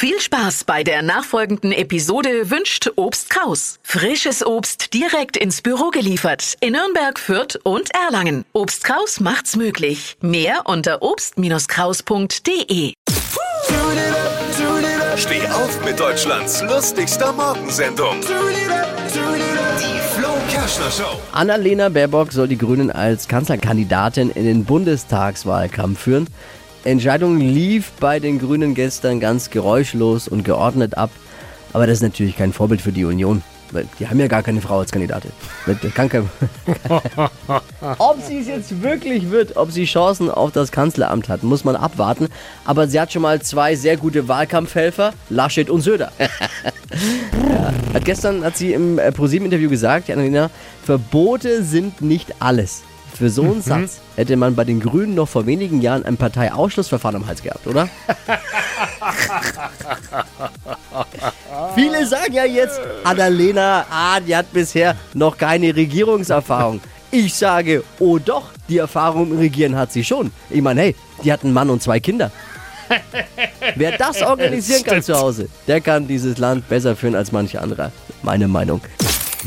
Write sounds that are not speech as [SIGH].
Viel Spaß bei der nachfolgenden Episode wünscht Obst Kraus. Frisches Obst direkt ins Büro geliefert in Nürnberg, Fürth und Erlangen. Obst Kraus macht's möglich. Mehr unter obst-kraus.de. Steh auf mit Deutschlands lustigster Morgensendung. Die Flo Kerschner Show. Annalena Baerbock soll die Grünen als Kanzlerkandidatin in den Bundestagswahlkampf führen. Entscheidung lief bei den Grünen gestern ganz geräuschlos und geordnet ab. Aber das ist natürlich kein Vorbild für die Union. Weil die haben ja gar keine Frau als Kandidatin. Kann kein [LAUGHS] ob sie es jetzt wirklich wird, ob sie Chancen auf das Kanzleramt hat, muss man abwarten. Aber sie hat schon mal zwei sehr gute Wahlkampfhelfer, Laschet und Söder. [LAUGHS] ja. hat gestern hat sie im äh, ProSieben-Interview gesagt, Annalena, Verbote sind nicht alles. Für so einen Satz hätte man bei den Grünen noch vor wenigen Jahren ein Parteiausschlussverfahren am Hals gehabt, oder? [LAUGHS] Viele sagen ja jetzt, Annalena, ah, die hat bisher noch keine Regierungserfahrung. Ich sage, oh doch, die Erfahrung im Regieren hat sie schon. Ich meine, hey, die hat einen Mann und zwei Kinder. [LAUGHS] Wer das organisieren kann zu Hause, der kann dieses Land besser führen als manche andere. Meine Meinung.